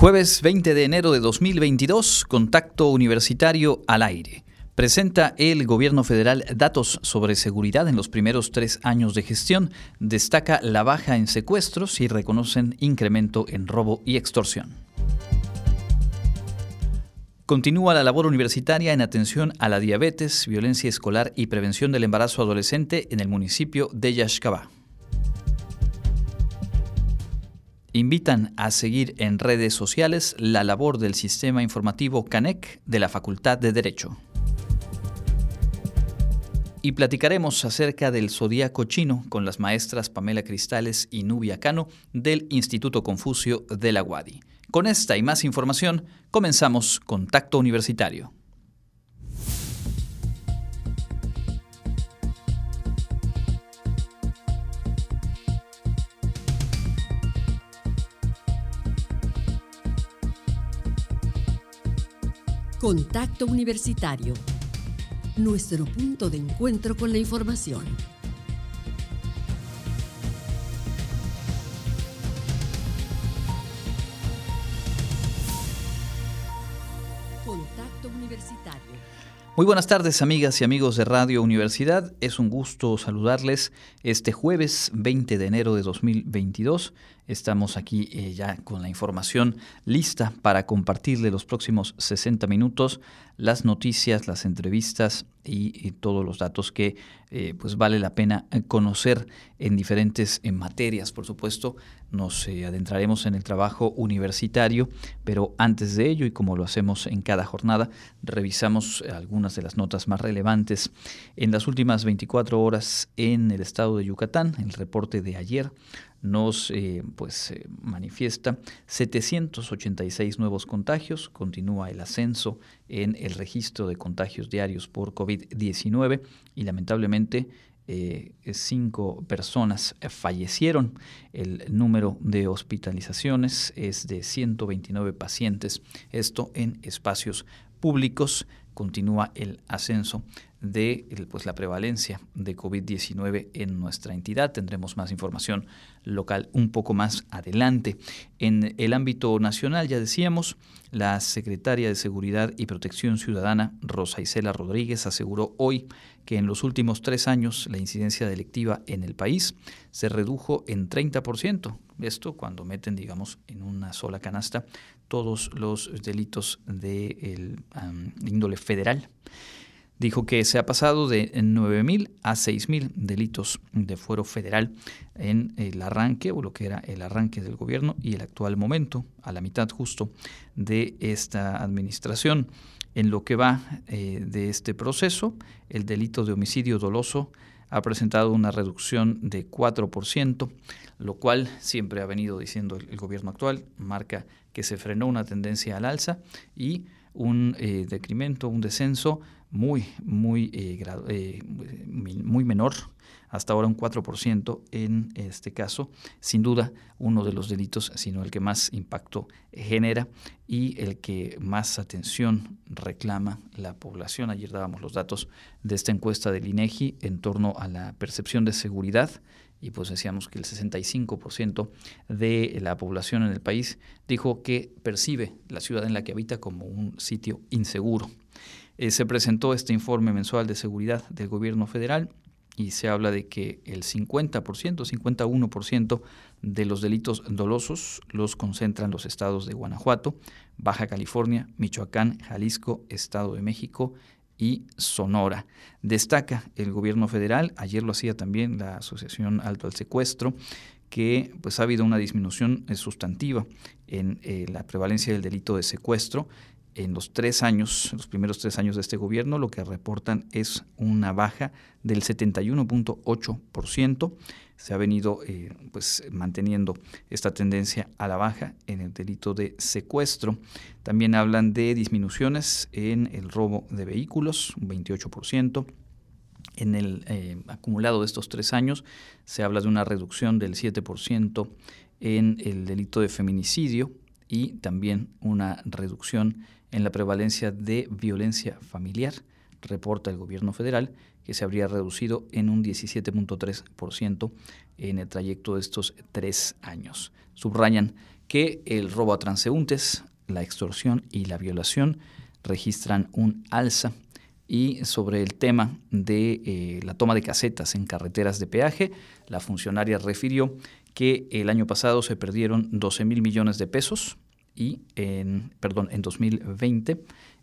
Jueves 20 de enero de 2022, Contacto Universitario al aire. Presenta el gobierno federal datos sobre seguridad en los primeros tres años de gestión, destaca la baja en secuestros y reconocen incremento en robo y extorsión. Continúa la labor universitaria en atención a la diabetes, violencia escolar y prevención del embarazo adolescente en el municipio de Yaxcabá. Invitan a seguir en redes sociales la labor del sistema informativo CANEC de la Facultad de Derecho. Y platicaremos acerca del zodíaco chino con las maestras Pamela Cristales y Nubia Cano del Instituto Confucio de la UADI. Con esta y más información, comenzamos Contacto Universitario. Contacto Universitario. Nuestro punto de encuentro con la información. Contacto Universitario. Muy buenas tardes amigas y amigos de Radio Universidad. Es un gusto saludarles este jueves 20 de enero de 2022. Estamos aquí eh, ya con la información lista para compartirle los próximos 60 minutos las noticias, las entrevistas y, todos los datos que eh, pues vale la pena conocer en diferentes materias. Por supuesto, nos eh, adentraremos en el trabajo universitario, pero antes de ello, y como lo hacemos en cada jornada, revisamos algunas de las notas más relevantes en las últimas 24 horas en el estado de Yucatán, el reporte de ayer nos eh, pues, eh, manifiesta 786 nuevos contagios, continúa el ascenso en el registro de contagios diarios por COVID-19 y lamentablemente eh, cinco personas fallecieron. El número de hospitalizaciones es de 129 pacientes, esto en espacios públicos. Continúa el ascenso de pues, la prevalencia de COVID-19 en nuestra entidad. Tendremos más información local un poco más adelante. En el ámbito nacional, ya decíamos, la secretaria de Seguridad y Protección Ciudadana, Rosa Isela Rodríguez, aseguró hoy que en los últimos tres años la incidencia delictiva en el país se redujo en 30%. Esto cuando meten, digamos, en una sola canasta todos los delitos de índole federal dijo que se ha pasado de 9.000 a 6.000 delitos de fuero federal en el arranque, o lo que era el arranque del gobierno y el actual momento, a la mitad justo de esta administración. En lo que va eh, de este proceso, el delito de homicidio doloso ha presentado una reducción de 4%, lo cual siempre ha venido diciendo el, gobierno actual, marca que se frenó una tendencia al alza y un eh, decremento, un descenso muy, muy, eh, eh, muy menor, hasta ahora un 4% en este caso, sin duda uno de los delitos, sino el que más impacto genera y el que más atención reclama la población. Ayer dábamos los datos de esta encuesta del INEGI en torno a la percepción de seguridad y pues decíamos que el 65% de la población en el país dijo que percibe la ciudad en la que habita como un sitio inseguro. Eh, se presentó este informe mensual de seguridad del gobierno federal y se habla de que el 50%, 51% de los delitos dolosos los concentran los estados de Guanajuato, Baja California, Michoacán, Jalisco, Estado de México y Sonora. Destaca el gobierno federal, ayer lo hacía también la Asociación Alto al Secuestro, que pues ha habido una disminución sustantiva en eh, la prevalencia del delito de secuestro en los tres años, los primeros tres años de este gobierno, lo que reportan es una baja del 71.8%. Se ha venido eh, pues, manteniendo esta tendencia a la baja en el delito de secuestro. También hablan de disminuciones en el robo de vehículos, un 28%. En el eh, acumulado de estos tres años se habla de una reducción del 7% en el delito de feminicidio y también una reducción en la prevalencia de violencia familiar, reporta el gobierno federal, que se habría reducido en un 17.3% en el trayecto de estos tres años. Subrayan que el robo a transeúntes, la extorsión y la violación registran un alza y sobre el tema de eh, la toma de casetas en carreteras de peaje, la funcionaria refirió que el año pasado se perdieron 12 mil millones de pesos y en, perdón, en 2020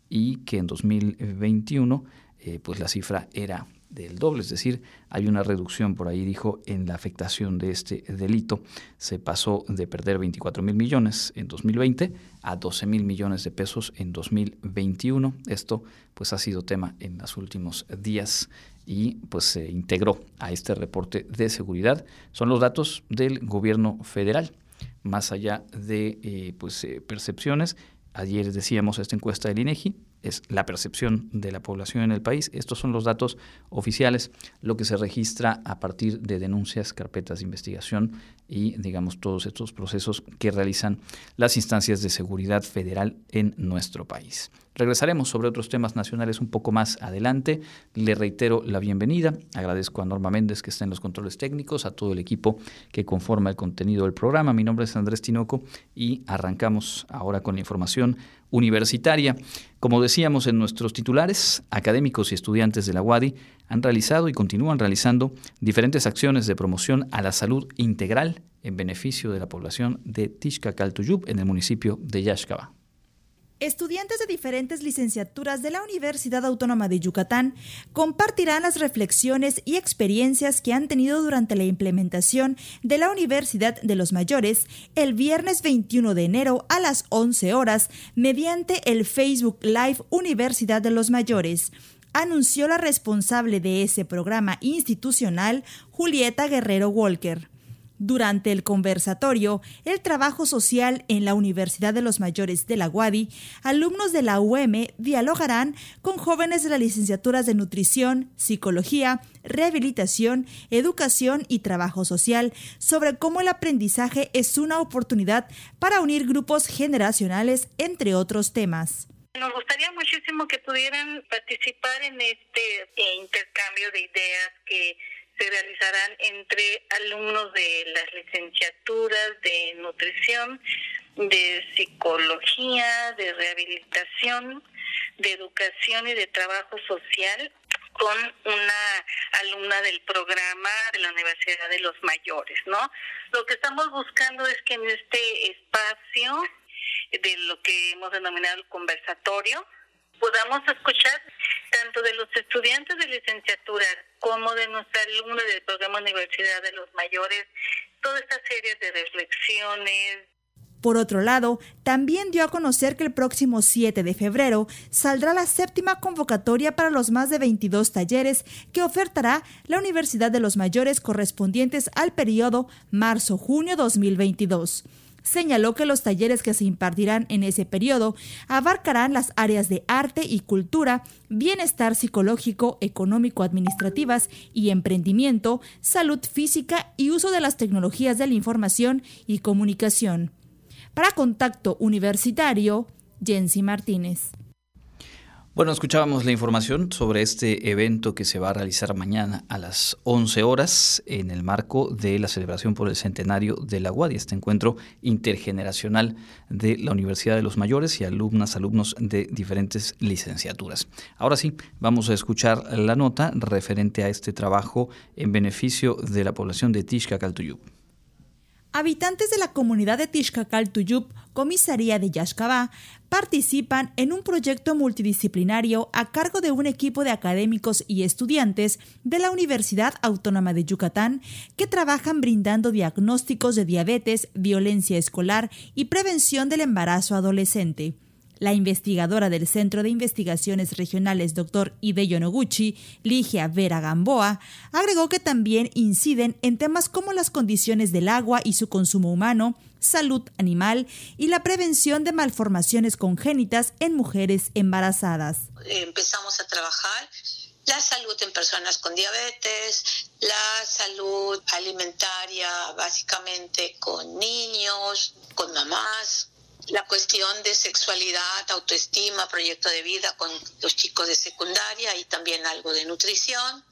y que en 2021 eh, pues la cifra era del doble, es decir, hay una reducción por ahí, dijo, en la afectación de este delito. Se pasó de perder 24 mil millones en 2020 a 12 mil millones de pesos en 2021. Esto pues ha sido tema en los últimos días y pues se integró a este reporte de seguridad. Son los datos del gobierno federal, más allá de eh, pues, eh, percepciones. Ayer decíamos esta encuesta del INEGI, es la percepción de la población en el país. Estos son los datos oficiales, lo que se registra a partir de denuncias, carpetas de investigación y, digamos, todos estos procesos que realizan las instancias de seguridad federal en nuestro país. Regresaremos sobre otros temas nacionales un poco más adelante. Le reitero la bienvenida. Agradezco a Norma Méndez que está en los controles técnicos, a todo el equipo que conforma el contenido del programa. Mi nombre es Andrés Tinoco y arrancamos ahora con la información universitaria. Como decíamos en nuestros titulares, académicos y estudiantes de la UADI han realizado y continúan realizando diferentes acciones de promoción a la salud integral en beneficio de la población de Tishkacaltuyub en el municipio de Yaxcaba. Estudiantes de diferentes licenciaturas de la Universidad Autónoma de Yucatán compartirán las reflexiones y experiencias que han tenido durante la implementación de la Universidad de los Mayores el viernes 21 de enero a las 11 horas mediante el Facebook Live Universidad de los Mayores anunció la responsable de ese programa institucional, Julieta Guerrero Walker. Durante el conversatorio, el trabajo social en la Universidad de los Mayores de la UADI, alumnos de la UM dialogarán con jóvenes de las licenciaturas de Nutrición, Psicología, Rehabilitación, Educación y Trabajo Social sobre cómo el aprendizaje es una oportunidad para unir grupos generacionales, entre otros temas. Nos gustaría muchísimo que pudieran participar en este eh, intercambio de ideas que se realizarán entre alumnos de las licenciaturas de nutrición, de psicología, de rehabilitación, de educación y de trabajo social con una alumna del programa de la Universidad de los Mayores, ¿no? Lo que estamos buscando es que en este espacio de lo que hemos denominado el conversatorio, podamos escuchar tanto de los estudiantes de licenciatura como de nuestra alumna del programa Universidad de los Mayores, toda esta serie de reflexiones. Por otro lado, también dio a conocer que el próximo 7 de febrero saldrá la séptima convocatoria para los más de 22 talleres que ofertará la Universidad de los Mayores correspondientes al periodo marzo-junio 2022 señaló que los talleres que se impartirán en ese periodo abarcarán las áreas de arte y cultura, bienestar psicológico, económico, administrativas y emprendimiento, salud física y uso de las tecnologías de la información y comunicación. Para Contacto Universitario, Jensi Martínez. Bueno, escuchábamos la información sobre este evento que se va a realizar mañana a las 11 horas en el marco de la celebración por el centenario de la UADI, este encuentro intergeneracional de la Universidad de los Mayores y alumnas, alumnos de diferentes licenciaturas. Ahora sí, vamos a escuchar la nota referente a este trabajo en beneficio de la población de Tishka Caltuyup. Habitantes de la comunidad de Tuyup, comisaría de Yaxcabá, participan en un proyecto multidisciplinario a cargo de un equipo de académicos y estudiantes de la Universidad Autónoma de Yucatán que trabajan brindando diagnósticos de diabetes, violencia escolar y prevención del embarazo adolescente. La investigadora del Centro de Investigaciones Regionales, Dr. Hideo Noguchi, Ligia Vera Gamboa, agregó que también inciden en temas como las condiciones del agua y su consumo humano, salud animal y la prevención de malformaciones congénitas en mujeres embarazadas. Empezamos a trabajar la salud en personas con diabetes, la salud alimentaria básicamente con niños, con mamás, la cuestión de sexualidad, autoestima, proyecto de vida con los chicos de secundaria y también algo de nutrición,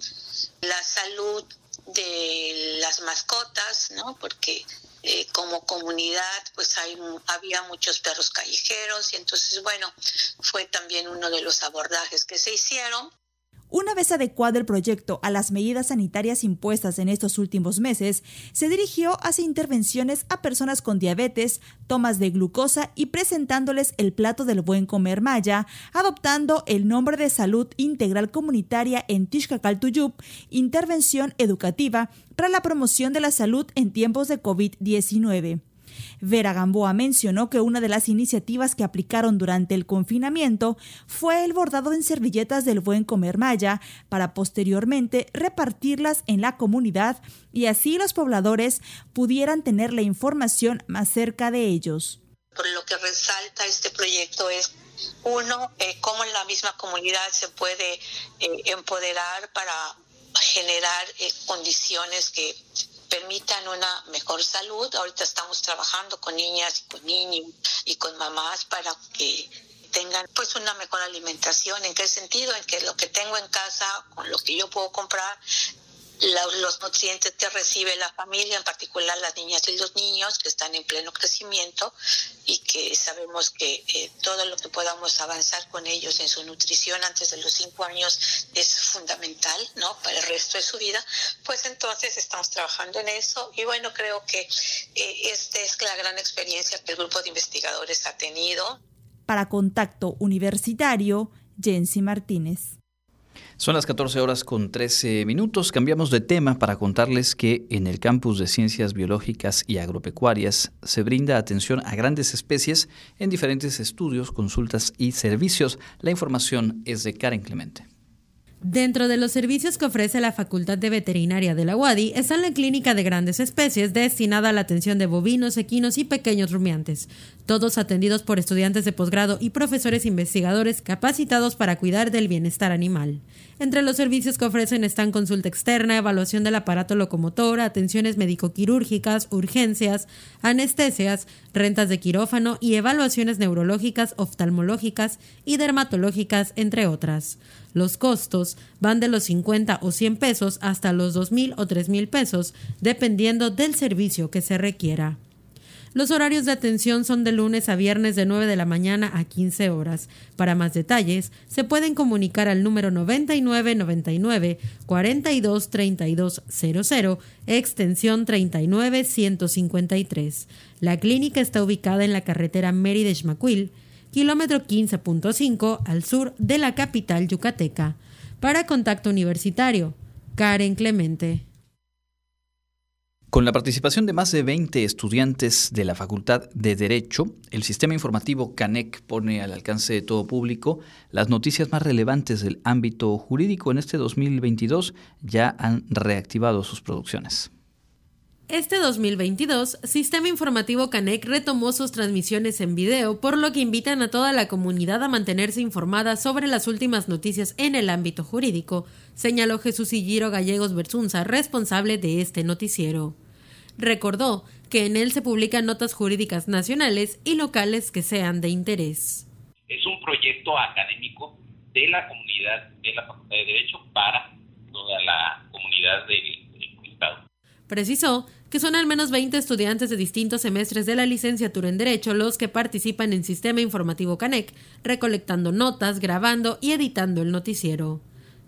la salud de las mascotas, ¿no? Porque eh, como comunidad, pues hay, había muchos perros callejeros y entonces, bueno, fue también uno de los abordajes que se hicieron. Una vez adecuado el proyecto a las medidas sanitarias impuestas en estos últimos meses, se dirigió hacia intervenciones a personas con diabetes, tomas de glucosa y presentándoles el plato del buen comer maya, adoptando el nombre de Salud Integral Comunitaria en Tishkakal-Tuyup, intervención educativa para la promoción de la salud en tiempos de COVID-19. Vera Gamboa mencionó que una de las iniciativas que aplicaron durante el confinamiento fue el bordado en servilletas del buen comer maya para posteriormente repartirlas en la comunidad y así los pobladores pudieran tener la información más cerca de ellos. Por lo que resalta este proyecto es uno, eh, cómo la misma comunidad se puede eh, empoderar para generar eh, condiciones que permitan una mejor salud. Ahorita estamos trabajando con niñas y con niños y con mamás para que tengan pues una mejor alimentación. ¿En qué sentido? En que lo que tengo en casa, con lo que yo puedo comprar, los nutrientes que recibe la familia, en particular las niñas y los niños que están en pleno crecimiento y que sabemos que eh, todo lo que podamos avanzar con ellos en su nutrición antes de los cinco años es fundamental, ¿no? Para el resto de su vida, pues entonces estamos trabajando en eso y bueno, creo que eh, esta es la gran experiencia que el grupo de investigadores ha tenido. Para Contacto Universitario, Jensi Martínez. Son las 14 horas con 13 minutos. Cambiamos de tema para contarles que en el campus de Ciencias Biológicas y Agropecuarias se brinda atención a grandes especies en diferentes estudios, consultas y servicios. La información es de Karen Clemente. Dentro de los servicios que ofrece la Facultad de Veterinaria de la UADI está la Clínica de Grandes Especies destinada a la atención de bovinos, equinos y pequeños rumiantes, todos atendidos por estudiantes de posgrado y profesores investigadores capacitados para cuidar del bienestar animal. Entre los servicios que ofrecen están consulta externa, evaluación del aparato locomotor, atenciones médico-quirúrgicas, urgencias, anestesias, rentas de quirófano y evaluaciones neurológicas, oftalmológicas y dermatológicas, entre otras. Los costos van de los 50 o 100 pesos hasta los 2.000 o 3.000 pesos, dependiendo del servicio que se requiera. Los horarios de atención son de lunes a viernes de 9 de la mañana a 15 horas. Para más detalles, se pueden comunicar al número 9999 423200, extensión 39153. La clínica está ubicada en la carretera Mérida-Xmacuil, kilómetro 15.5 al sur de la capital yucateca. Para Contacto Universitario, Karen Clemente. Con la participación de más de 20 estudiantes de la Facultad de Derecho, el sistema informativo CANEC pone al alcance de todo público las noticias más relevantes del ámbito jurídico. En este 2022 ya han reactivado sus producciones. Este 2022, Sistema Informativo Canec retomó sus transmisiones en video, por lo que invitan a toda la comunidad a mantenerse informada sobre las últimas noticias en el ámbito jurídico, señaló Jesús Igiro Gallegos Berzunza, responsable de este noticiero. Recordó que en él se publican notas jurídicas nacionales y locales que sean de interés. Es un proyecto académico de la comunidad de la Facultad de Derecho para toda la comunidad del, Estado. Precisó que son al menos 20 estudiantes de distintos semestres de la licenciatura en Derecho los que participan en Sistema Informativo CANEC, recolectando notas, grabando y editando el noticiero.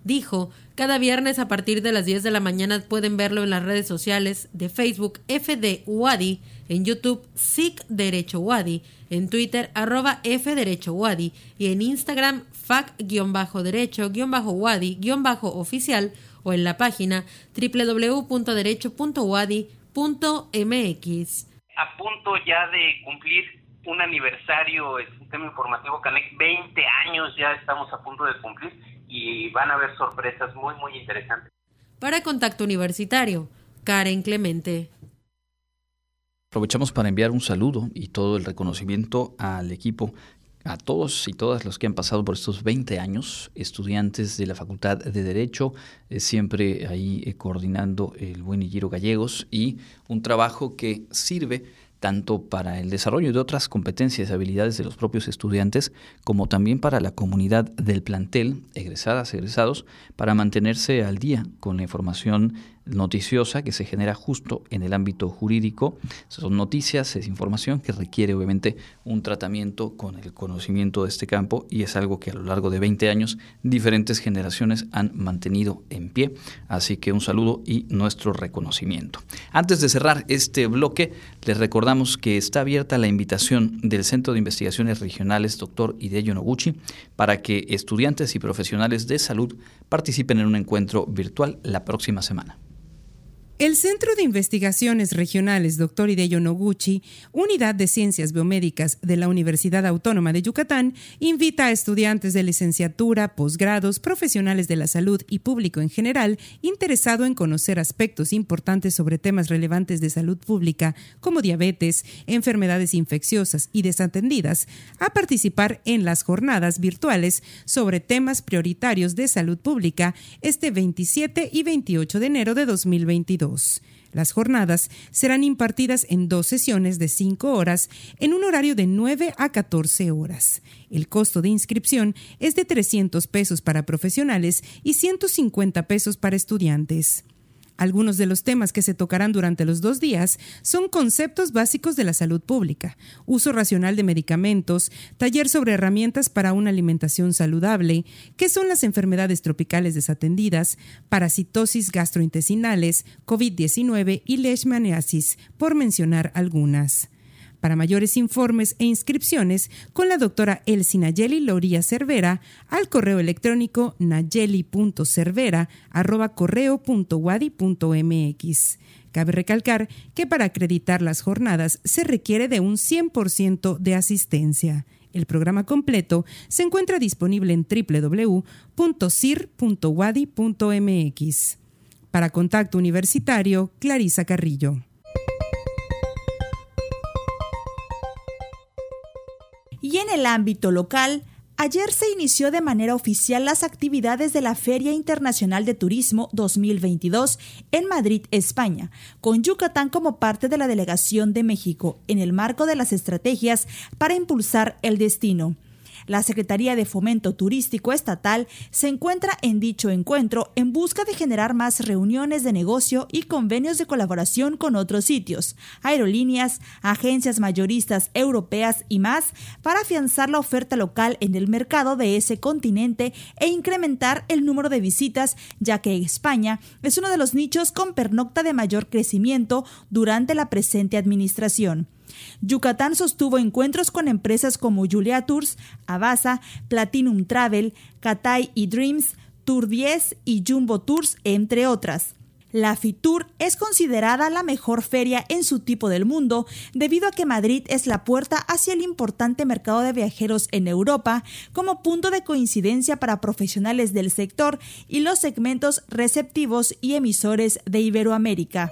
Dijo, cada viernes a partir de las 10 de la mañana pueden verlo en las redes sociales de Facebook FD Wadi, en YouTube SIC Derecho Wadi, en Twitter arroba F Derecho Wadi y en Instagram fac-derecho-wadi-oficial o en la página www.derecho.wadi.mx. A punto ya de cumplir un aniversario el sistema informativo CANEC, 20 años ya estamos a punto de cumplir y van a haber sorpresas muy muy interesantes. Para Contacto Universitario, Karen Clemente. Aprovechamos para enviar un saludo y todo el reconocimiento al equipo a todos y todas los que han pasado por estos 20 años, estudiantes de la Facultad de Derecho, eh, siempre ahí eh, coordinando el buen Igiro Gallegos y un trabajo que sirve tanto para el desarrollo de otras competencias y habilidades de los propios estudiantes, como también para la comunidad del plantel, egresadas, egresados, para mantenerse al día con la información noticiosa que se genera justo en el ámbito jurídico. Son noticias, es información que requiere obviamente un tratamiento con el conocimiento de este campo y es algo que a lo largo de 20 años diferentes generaciones han mantenido en pie. Así que un saludo y nuestro reconocimiento. Antes de cerrar este bloque, les recordamos que está abierta la invitación del Centro de Investigaciones Regionales Dr. Hideyo Noguchi para que estudiantes y profesionales de salud participen en un encuentro virtual la próxima semana. El Centro de Investigaciones Regionales Dr. Hideyo Noguchi, Unidad de Ciencias Biomédicas de la Universidad Autónoma de Yucatán, invita a estudiantes de licenciatura, posgrados, profesionales de la salud y público en general interesado en conocer aspectos importantes sobre temas relevantes de salud pública como diabetes, enfermedades infecciosas y desatendidas, a participar en las jornadas virtuales sobre temas prioritarios de salud pública este 27 y 28 de enero de 2022. Las jornadas serán impartidas en dos sesiones de cinco horas en un horario de 9 a 14 horas. El costo de inscripción es de 300 pesos para profesionales y 150 pesos para estudiantes. Algunos de los temas que se tocarán durante los dos días son conceptos básicos de la salud pública, uso racional de medicamentos, taller sobre herramientas para una alimentación saludable, qué son las enfermedades tropicales desatendidas, parasitosis gastrointestinales, COVID-19 y leishmaniasis, por mencionar algunas. Para mayores informes e inscripciones, con la doctora Elsie Nayeli Loría Cervera al correo electrónico nayeli.cervera.correo.wadi.mx. Cabe recalcar que para acreditar las jornadas se requiere de un 100% de asistencia. El programa completo se encuentra disponible en www.cir.wadi.mx. Para Contacto Universitario, Clarisa Carrillo. Y en el ámbito local, ayer se inició de manera oficial las actividades de la Feria Internacional de Turismo 2022 en Madrid, España, con Yucatán como parte de la delegación de México, en el marco de las estrategias para impulsar el destino. La Secretaría de Fomento Turístico Estatal se encuentra en dicho encuentro en busca de generar más reuniones de negocio y convenios de colaboración con otros sitios, aerolíneas, agencias mayoristas europeas y más para afianzar la oferta local en el mercado de ese continente e incrementar el número de visitas, ya que España es uno de los nichos con pernocta de mayor crecimiento durante la presente administración. Yucatán sostuvo encuentros con empresas como Julia Tours, Avasa, Platinum Travel, Catay y Dreams, Tour 10 y Jumbo Tours, entre otras. La FITUR es considerada la mejor feria en su tipo del mundo debido a que Madrid es la puerta hacia el importante mercado de viajeros en Europa como punto de coincidencia para profesionales del sector y los segmentos receptivos y emisores de Iberoamérica.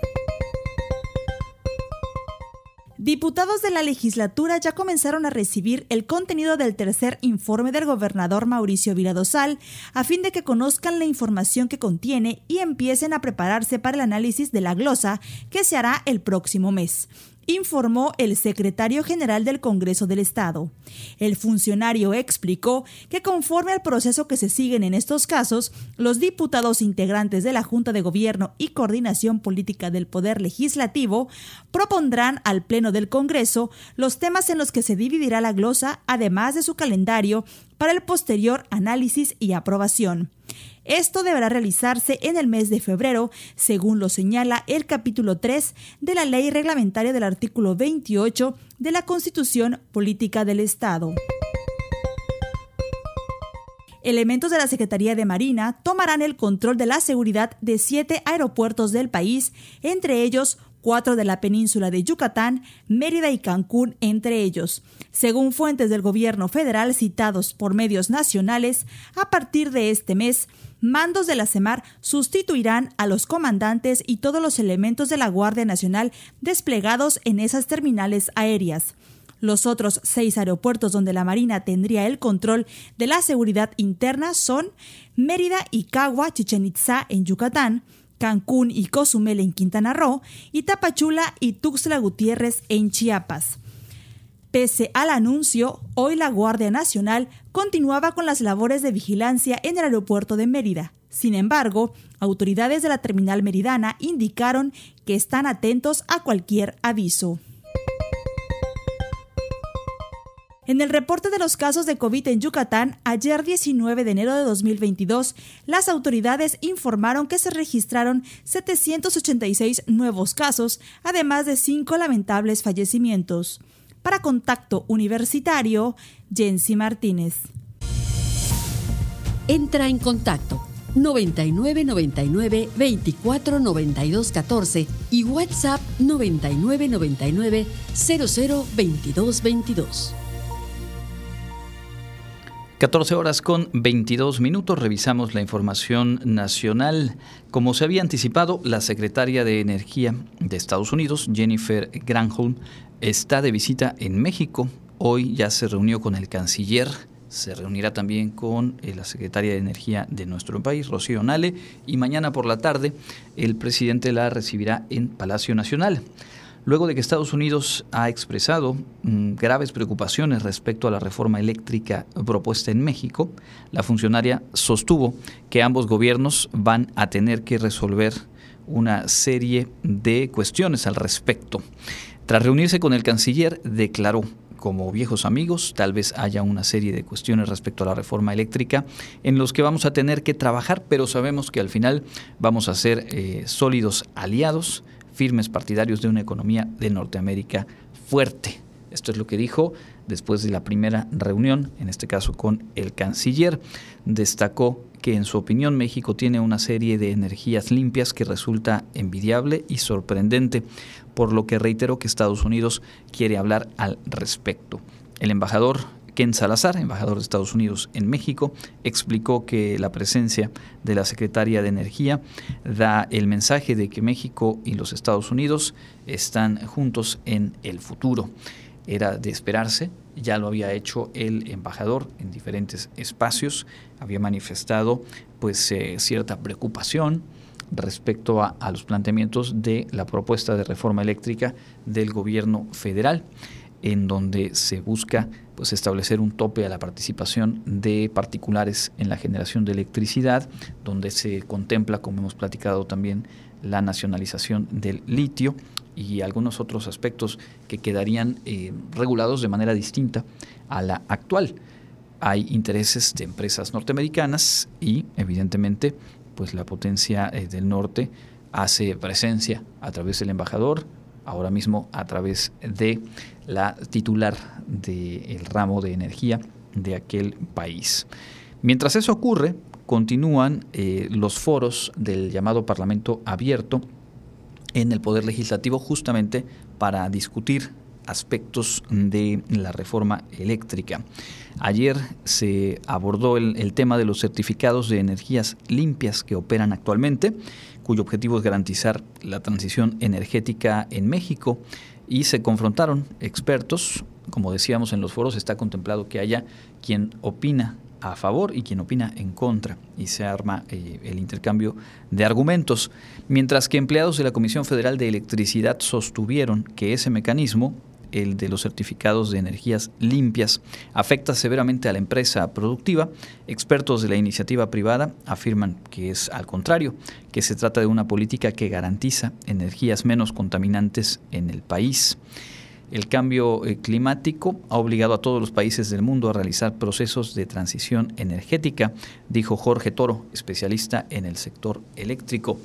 Diputados de la legislatura ya comenzaron a recibir el contenido del tercer informe del gobernador Mauricio Viladosal a fin de que conozcan la información que contiene y empiecen a prepararse para el análisis de la glosa que se hará el próximo mes informó el secretario general del Congreso del Estado. El funcionario explicó que conforme al proceso que se siguen en estos casos, los diputados integrantes de la Junta de Gobierno y Coordinación Política del Poder Legislativo propondrán al Pleno del Congreso los temas en los que se dividirá la glosa, además de su calendario, para el posterior análisis y aprobación. Esto deberá realizarse en el mes de febrero, según lo señala el capítulo 3 de la ley reglamentaria del artículo 28 de la Constitución Política del Estado. Elementos de la Secretaría de Marina tomarán el control de la seguridad de siete aeropuertos del país, entre ellos cuatro de la península de Yucatán, Mérida y Cancún entre ellos. Según fuentes del gobierno federal citados por medios nacionales, a partir de este mes, mandos de la CEMAR sustituirán a los comandantes y todos los elementos de la Guardia Nacional desplegados en esas terminales aéreas. Los otros seis aeropuertos donde la Marina tendría el control de la seguridad interna son Mérida y Cagua, Chichen Itza en Yucatán, Cancún y Cozumel en Quintana Roo y Tapachula y Tuxtla Gutiérrez en Chiapas. Pese al anuncio, hoy la Guardia Nacional continuaba con las labores de vigilancia en el aeropuerto de Mérida. Sin embargo, autoridades de la terminal meridana indicaron que están atentos a cualquier aviso. En el reporte de los casos de COVID en Yucatán, ayer 19 de enero de 2022, las autoridades informaron que se registraron 786 nuevos casos, además de cinco lamentables fallecimientos. Para Contacto Universitario, Jensi Martínez. Entra en contacto 9999 24 92 14 y WhatsApp 9999 00 22 22. 14 horas con 22 minutos, revisamos la información nacional. Como se había anticipado, la secretaria de Energía de Estados Unidos, Jennifer Granholm, está de visita en México. Hoy ya se reunió con el canciller, se reunirá también con eh, la secretaria de Energía de nuestro país, Rocío Nale, y mañana por la tarde el presidente la recibirá en Palacio Nacional luego de que Estados Unidos ha expresado mm, graves preocupaciones respecto a la reforma eléctrica propuesta en México, la funcionaria sostuvo que ambos gobiernos van a tener que resolver una serie de cuestiones al respecto. Tras reunirse con el canciller, declaró como viejos amigos, tal vez haya una serie de cuestiones respecto a la reforma eléctrica en los que vamos a tener que trabajar, pero sabemos que al final vamos a ser eh, sólidos aliados firmes partidarios de una economía de Norteamérica fuerte. Esto es lo que dijo después de la primera reunión, en este caso con el canciller. Destacó que en su opinión México tiene una serie de energías limpias que resulta envidiable y sorprendente, por lo que reiteró que Estados Unidos quiere hablar al respecto. El embajador Ken Salazar, embajador de Estados Unidos en México, explicó que la presencia de la secretaria de Energía da el mensaje de que México y los Estados Unidos están juntos en el futuro. Era de esperarse, ya lo había hecho el embajador en diferentes espacios, había manifestado pues eh, cierta preocupación respecto a, a los planteamientos de la propuesta de reforma eléctrica del gobierno federal en donde se busca pues, establecer un tope a la participación de particulares en la generación de electricidad, donde se contempla, como hemos platicado también, la nacionalización del litio y algunos otros aspectos que quedarían eh, regulados de manera distinta a la actual. Hay intereses de empresas norteamericanas y, evidentemente, pues la potencia eh, del norte hace presencia a través del embajador, ahora mismo a través de la titular del ramo de energía de aquel país. Mientras eso ocurre, continúan eh, los foros del llamado Parlamento Abierto en el Poder Legislativo justamente para discutir aspectos de la reforma eléctrica. Ayer se abordó el, el, tema de los certificados de energías limpias que operan actualmente, cuyo objetivo es garantizar la transición energética en México y se confrontaron expertos. Como decíamos en los foros, está contemplado que haya quien opina a favor y quien opina en contra y se arma eh, el intercambio de argumentos, mientras que empleados de la Comisión Federal de Electricidad sostuvieron que ese mecanismo el de los certificados de energías limpias, afecta severamente a la empresa productiva. Expertos de la iniciativa privada afirman que es al contrario, que se trata de una política que garantiza energías menos contaminantes en el país. El cambio eh, climático ha obligado a todos los países del mundo a realizar procesos de transición energética, dijo Jorge Toro, especialista en el sector eléctrico.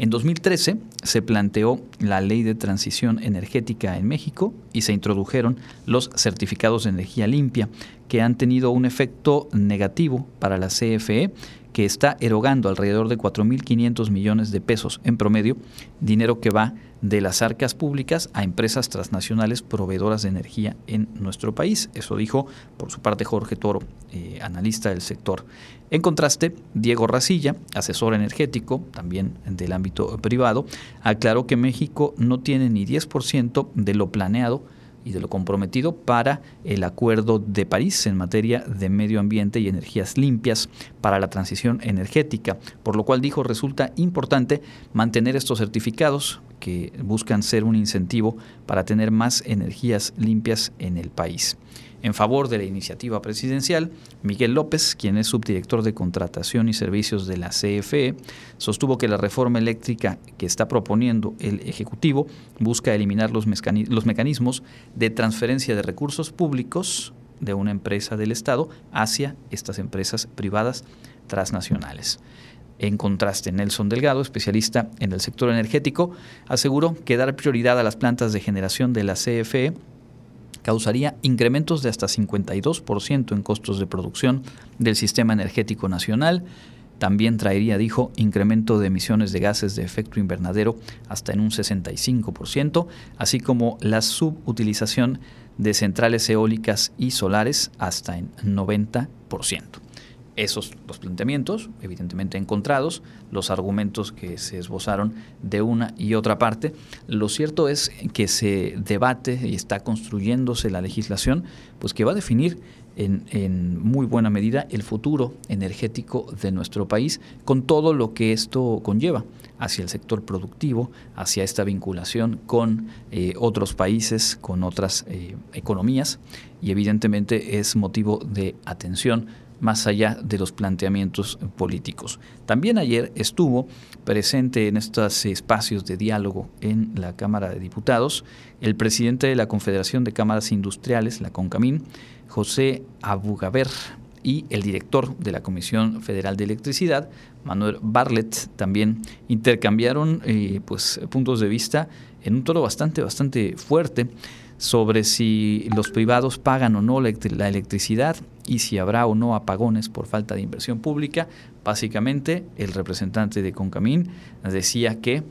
En 2013 se planteó la ley de transición energética en México y se introdujeron los certificados de energía limpia, que han tenido un efecto negativo para la CFE, que está erogando alrededor de 4.500 millones de pesos en promedio, dinero que va de las arcas públicas a empresas transnacionales proveedoras de energía en nuestro país. Eso dijo por su parte Jorge Toro, eh, analista del sector. En contraste, Diego Racilla, asesor energético, también del ámbito privado, aclaró que México no tiene ni 10% de lo planeado y de lo comprometido para el Acuerdo de París en materia de medio ambiente y energías limpias para la transición energética, por lo cual dijo resulta importante mantener estos certificados que buscan ser un incentivo para tener más energías limpias en el país. En favor de la iniciativa presidencial, Miguel López, quien es subdirector de contratación y servicios de la CFE, sostuvo que la reforma eléctrica que está proponiendo el Ejecutivo busca eliminar los, mecanismos de transferencia de recursos públicos de una empresa del Estado hacia estas empresas privadas transnacionales. En contraste, Nelson Delgado, especialista en el sector energético, aseguró que dar prioridad a las plantas de generación de la CFE causaría incrementos de hasta 52% en costos de producción del sistema energético nacional. También traería, dijo, incremento de emisiones de gases de efecto invernadero hasta en un 65%, así como la subutilización de centrales eólicas y solares hasta en 90% esos los planteamientos, evidentemente encontrados, los argumentos que se esbozaron de una y otra parte. Lo cierto es que se debate y está construyéndose la legislación, pues que va a definir en, en, muy buena medida el futuro energético de nuestro país, con todo lo que esto conlleva hacia el sector productivo, hacia esta vinculación con eh, otros países, con otras eh, economías, y evidentemente es motivo de atención más allá de los planteamientos políticos. También ayer estuvo presente en estos espacios de diálogo en la Cámara de Diputados el presidente de la Confederación de Cámaras Industriales, la CONCAMIN, José Abugaber, y el director de la Comisión Federal de Electricidad, Manuel Bartlett, también intercambiaron eh, pues, puntos de vista en un tono bastante, bastante fuerte sobre si los privados pagan o no la electricidad y si habrá o no apagones por falta de inversión pública. Básicamente, el representante de Concamín decía que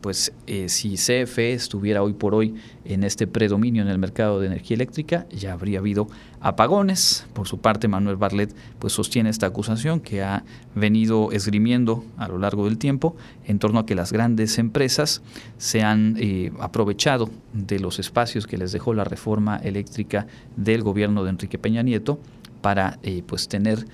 pues eh, si CFE estuviera hoy por hoy en este predominio en el mercado de energía eléctrica, ya habría habido apagones. Por su parte, Manuel Barlet pues sostiene esta acusación que ha venido esgrimiendo a lo largo del tiempo en torno a que las grandes empresas se han eh, aprovechado de los espacios que les dejó la reforma eléctrica del gobierno de Enrique Peña Nieto para eh, pues tener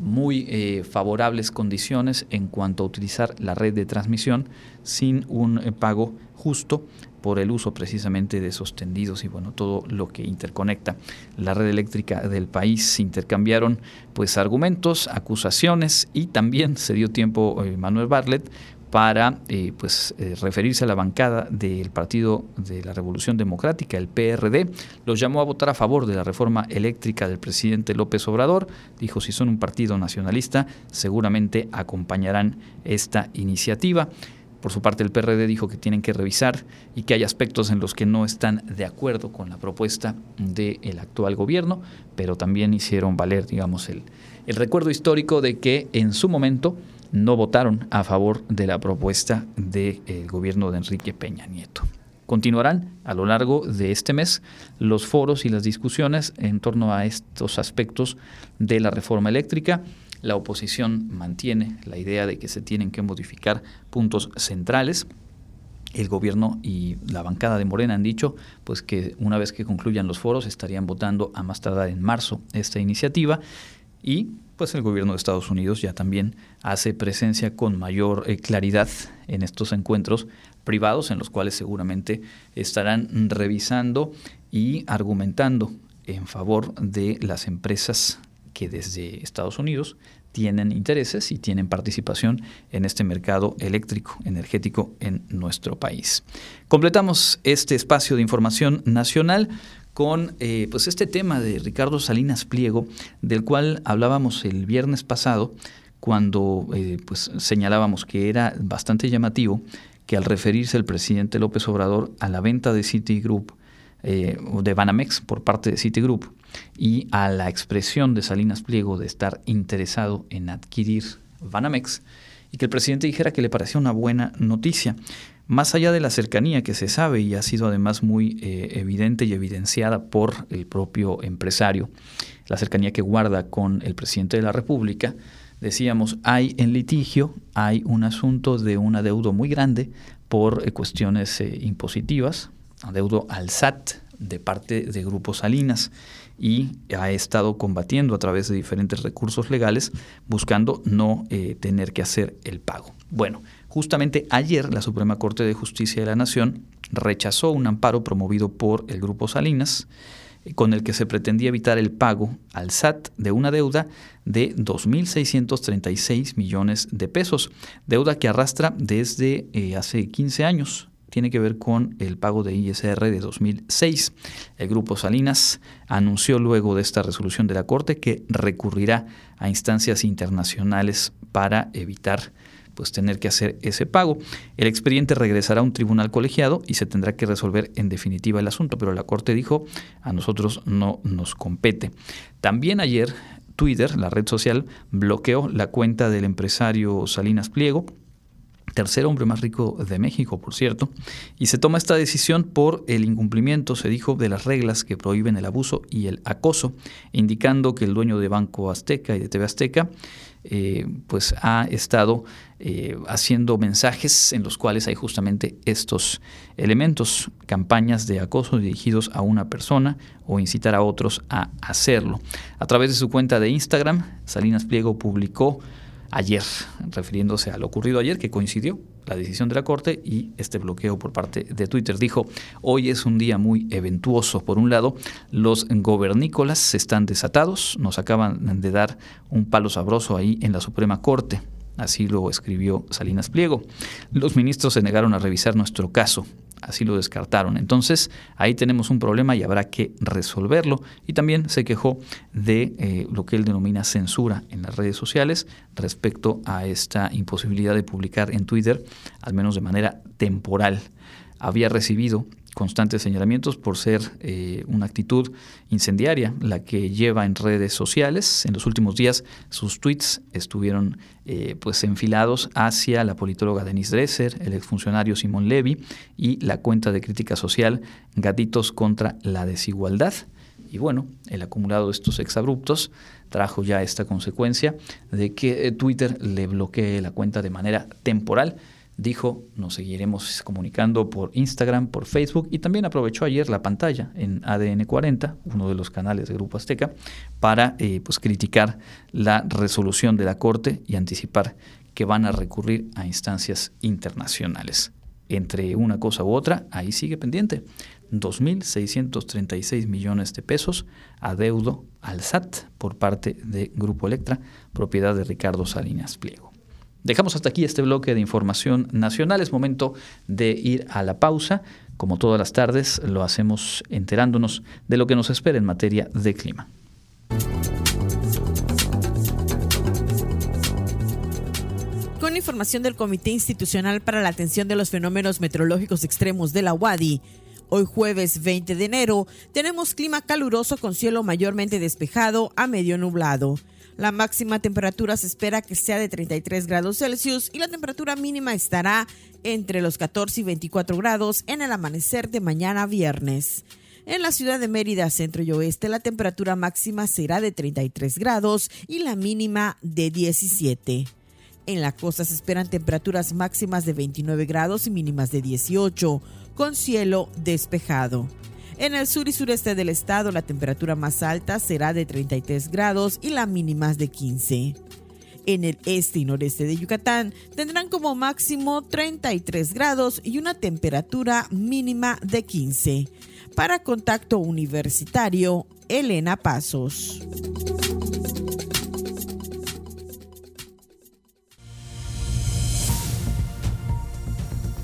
muy eh, favorables condiciones en cuanto a utilizar la red de transmisión sin un pago justo por el uso precisamente de esos tendidos y bueno todo lo que interconecta la red eléctrica del país se intercambiaron pues argumentos acusaciones y también se dio tiempo eh, Manuel Bartlett para eh, pues, eh, referirse a la bancada del Partido de la Revolución Democrática, el PRD. Los llamó a votar a favor de la reforma eléctrica del presidente López Obrador. Dijo, si son un partido nacionalista, seguramente acompañarán esta iniciativa. Por su parte, el PRD dijo que tienen que revisar y que hay aspectos en los que no están de acuerdo con la propuesta del actual gobierno, pero también hicieron valer, digamos, el, el recuerdo histórico de que en su momento no votaron a favor de la propuesta del gobierno de Enrique Peña Nieto. Continuarán a lo largo de este mes los foros y las discusiones en torno a estos aspectos de la reforma eléctrica. La oposición mantiene la idea de que se tienen que modificar puntos centrales. El gobierno y la bancada de Morena han dicho pues que una vez que concluyan los foros estarían votando a más tardar en marzo esta iniciativa y pues el gobierno de Estados Unidos ya también hace presencia con mayor eh, claridad en estos encuentros privados en los cuales seguramente estarán revisando y argumentando en favor de las empresas que desde Estados Unidos tienen intereses y tienen participación en este mercado eléctrico, energético en nuestro país. Completamos este espacio de información nacional con eh, pues este tema de Ricardo Salinas Pliego, del cual hablábamos el viernes pasado, cuando eh, pues señalábamos que era bastante llamativo que al referirse el presidente López Obrador a la venta de Citigroup, eh, de Banamex por parte de Citigroup, y a la expresión de Salinas Pliego de estar interesado en adquirir Banamex, y que el presidente dijera que le parecía una buena noticia. Más allá de la cercanía que se sabe y ha sido además muy eh, evidente y evidenciada por el propio empresario, la cercanía que guarda con el presidente de la República, decíamos, hay en litigio, hay un asunto de un adeudo muy grande por eh, cuestiones eh, impositivas, adeudo al SAT de parte de Grupo Salinas y ha estado combatiendo a través de diferentes recursos legales buscando no eh, tener que hacer el pago. Bueno, justamente ayer la Suprema Corte de Justicia de la Nación rechazó un amparo promovido por el Grupo Salinas eh, con el que se pretendía evitar el pago al SAT de una deuda de 2.636 millones de pesos, deuda que arrastra desde eh, hace 15 años tiene que ver con el pago de ISR de 2006. El Grupo Salinas anunció luego de esta resolución de la Corte que recurrirá a instancias internacionales para evitar pues tener que hacer ese pago. El expediente regresará a un tribunal colegiado y se tendrá que resolver en definitiva el asunto, pero la Corte dijo a nosotros no nos compete. También ayer Twitter, la red social, bloqueó la cuenta del empresario Salinas Pliego, tercer hombre más rico de México, por cierto, y se toma esta decisión por el incumplimiento, se dijo, de las reglas que prohíben el abuso y el acoso, indicando que el dueño de Banco Azteca y de TV Azteca eh, pues ha estado eh, haciendo mensajes en los cuales hay justamente estos elementos, campañas de acoso dirigidos a una persona o incitar a otros a hacerlo. A través de su cuenta de Instagram, Salinas Pliego publicó ayer, refiriéndose a lo ocurrido ayer, que coincidió la decisión de la Corte y este bloqueo por parte de Twitter. Dijo, hoy es un día muy eventuoso. Por un lado, los gobernícolas están desatados, nos acaban de dar un palo sabroso ahí en la Suprema Corte. Así lo escribió Salinas Pliego. Los ministros se negaron a revisar nuestro caso así lo descartaron. Entonces, ahí tenemos un problema y habrá que resolverlo. Y también se quejó de eh, lo que él denomina censura en las redes sociales respecto a esta imposibilidad de publicar en Twitter, al menos de manera temporal. Había recibido constantes señalamientos por ser eh, una actitud incendiaria la que lleva en redes sociales. En los últimos días sus tweets estuvieron eh, pues enfilados hacia la politóloga Denise Dresser, el exfuncionario Simón Levy y la cuenta de crítica social Gatitos contra la desigualdad. Y bueno, el acumulado de estos exabruptos trajo ya esta consecuencia de que eh, Twitter le bloquee la cuenta de manera temporal dijo, nos seguiremos comunicando por Instagram, por Facebook y también aprovechó ayer la pantalla en ADN 40, uno de los canales de Grupo Azteca, para eh, pues, criticar la resolución de la Corte y anticipar que van a recurrir a instancias internacionales. Entre una cosa u otra, ahí sigue pendiente. 2.636 millones de pesos adeudo al SAT por parte de Grupo Electra, propiedad de Ricardo Salinas Pliego. Dejamos hasta aquí este bloque de información nacional. Es momento de ir a la pausa. Como todas las tardes, lo hacemos enterándonos de lo que nos espera en materia de clima. Con información del Comité Institucional para la Atención de los Fenómenos Meteorológicos Extremos de la UADI, Hoy jueves 20 de enero tenemos clima caluroso con cielo mayormente despejado a medio nublado. La máxima temperatura se espera que sea de 33 grados Celsius y la temperatura mínima estará entre los 14 y 24 grados en el amanecer de mañana viernes. En la ciudad de Mérida, centro y oeste, la temperatura máxima será de 33 grados y la mínima de 17. En la costa se esperan temperaturas máximas de 29 grados y mínimas de 18, con cielo despejado. En el sur y sureste del estado la temperatura más alta será de 33 grados y la mínima de 15. En el este y noreste de Yucatán tendrán como máximo 33 grados y una temperatura mínima de 15. Para contacto universitario, Elena Pasos.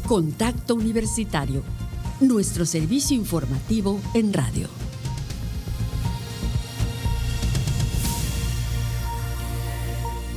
Contacto Universitario nuestro servicio informativo en radio.